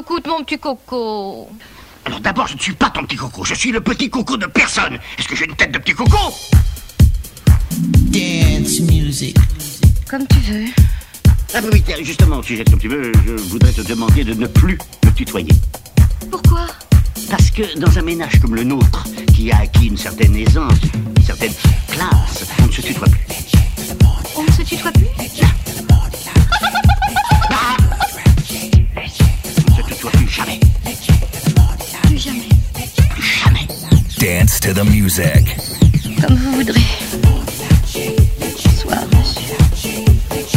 Écoute, mon petit coco. Alors d'abord, je ne suis pas ton petit coco. Je suis le petit coco de personne. Est-ce que j'ai une tête de petit coco? Dance music. Comme tu veux. Ah oui, oui, justement, si comme tu veux, je voudrais te demander de ne plus me tutoyer. Pourquoi? Parce que dans un ménage comme le nôtre, qui a acquis une certaine aisance, une certaine classe, on ne se tutoie plus. On ne se tutoie plus? Dance to the music. Comme vous voudrez. Bonsoir, monsieur.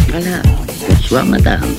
Voilà. Bonsoir, madame.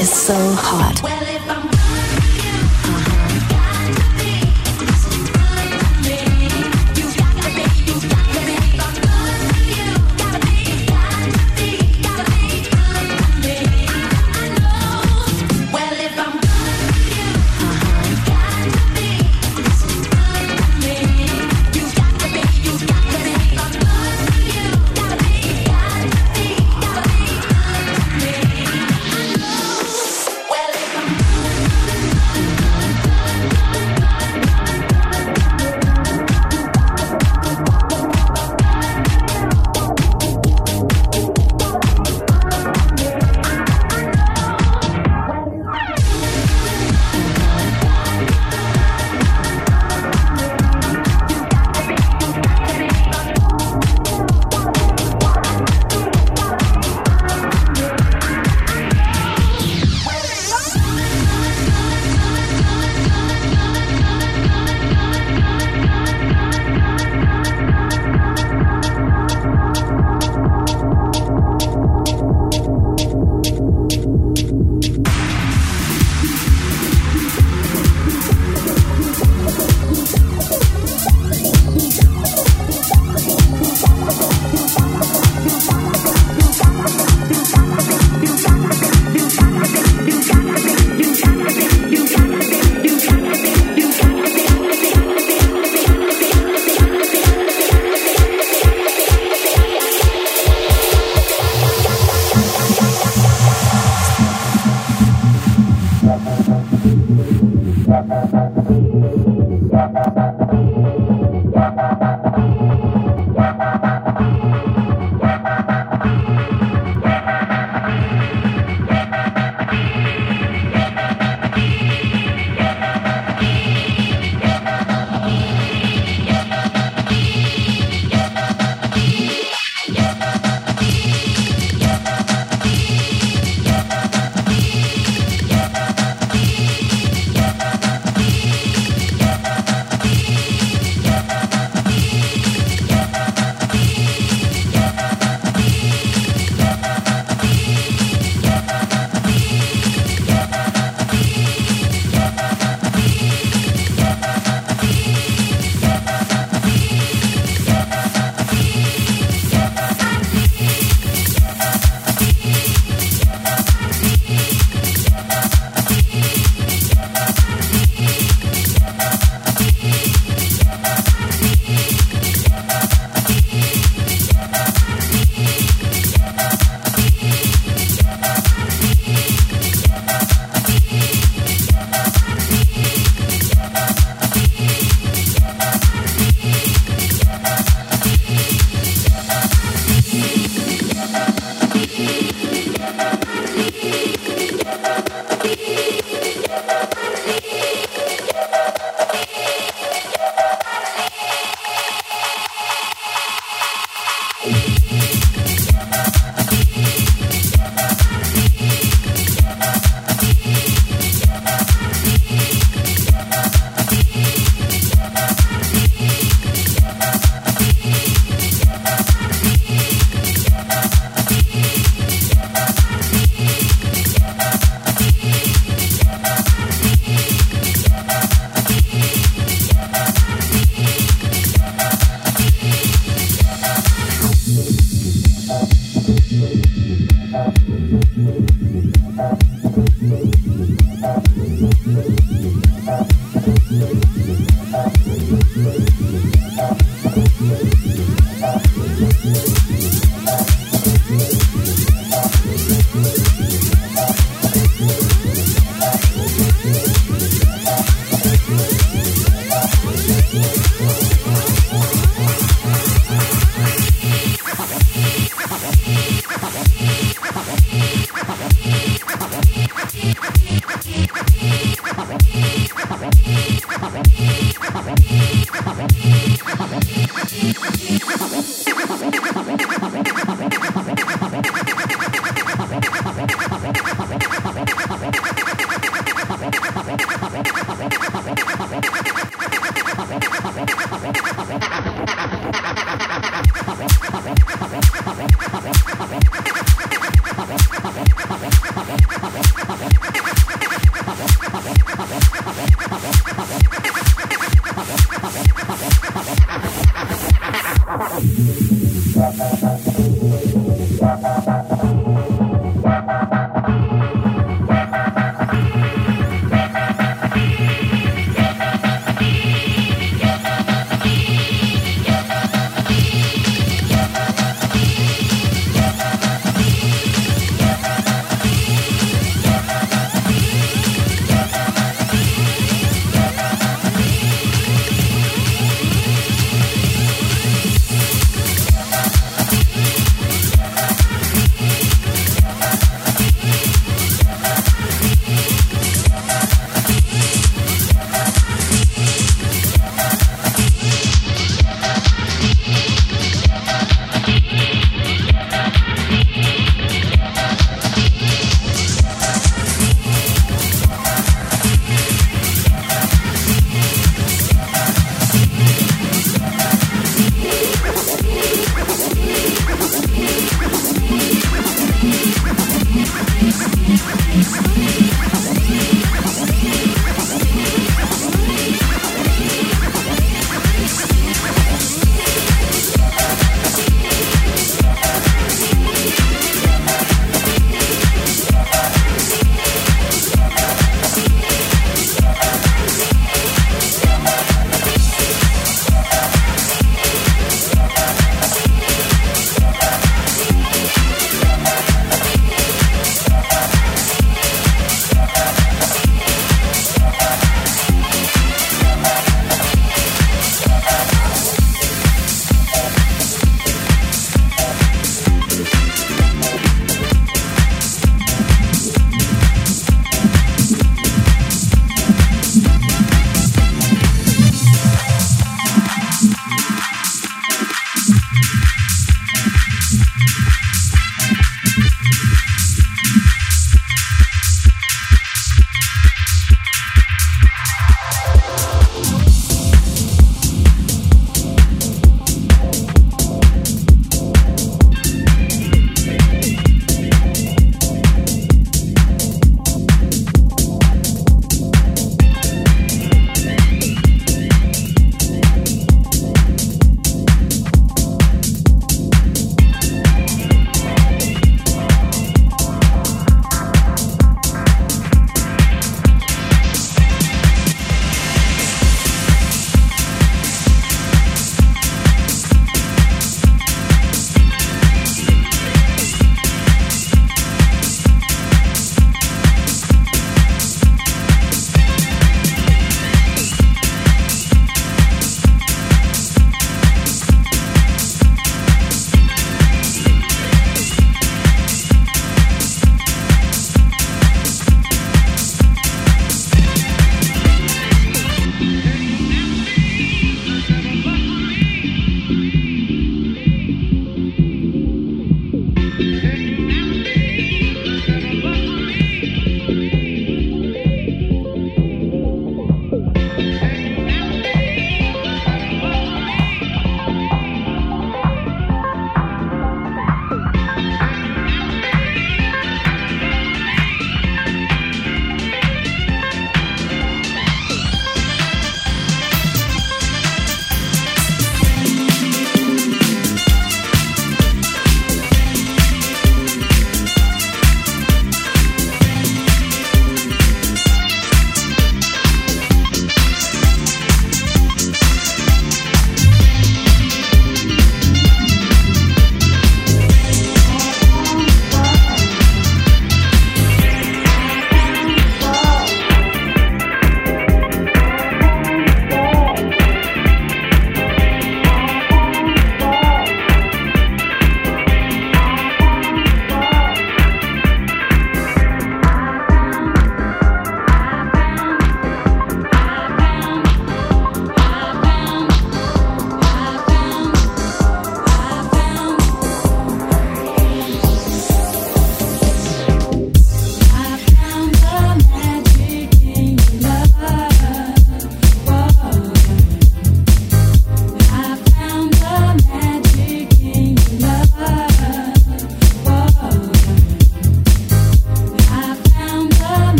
Is so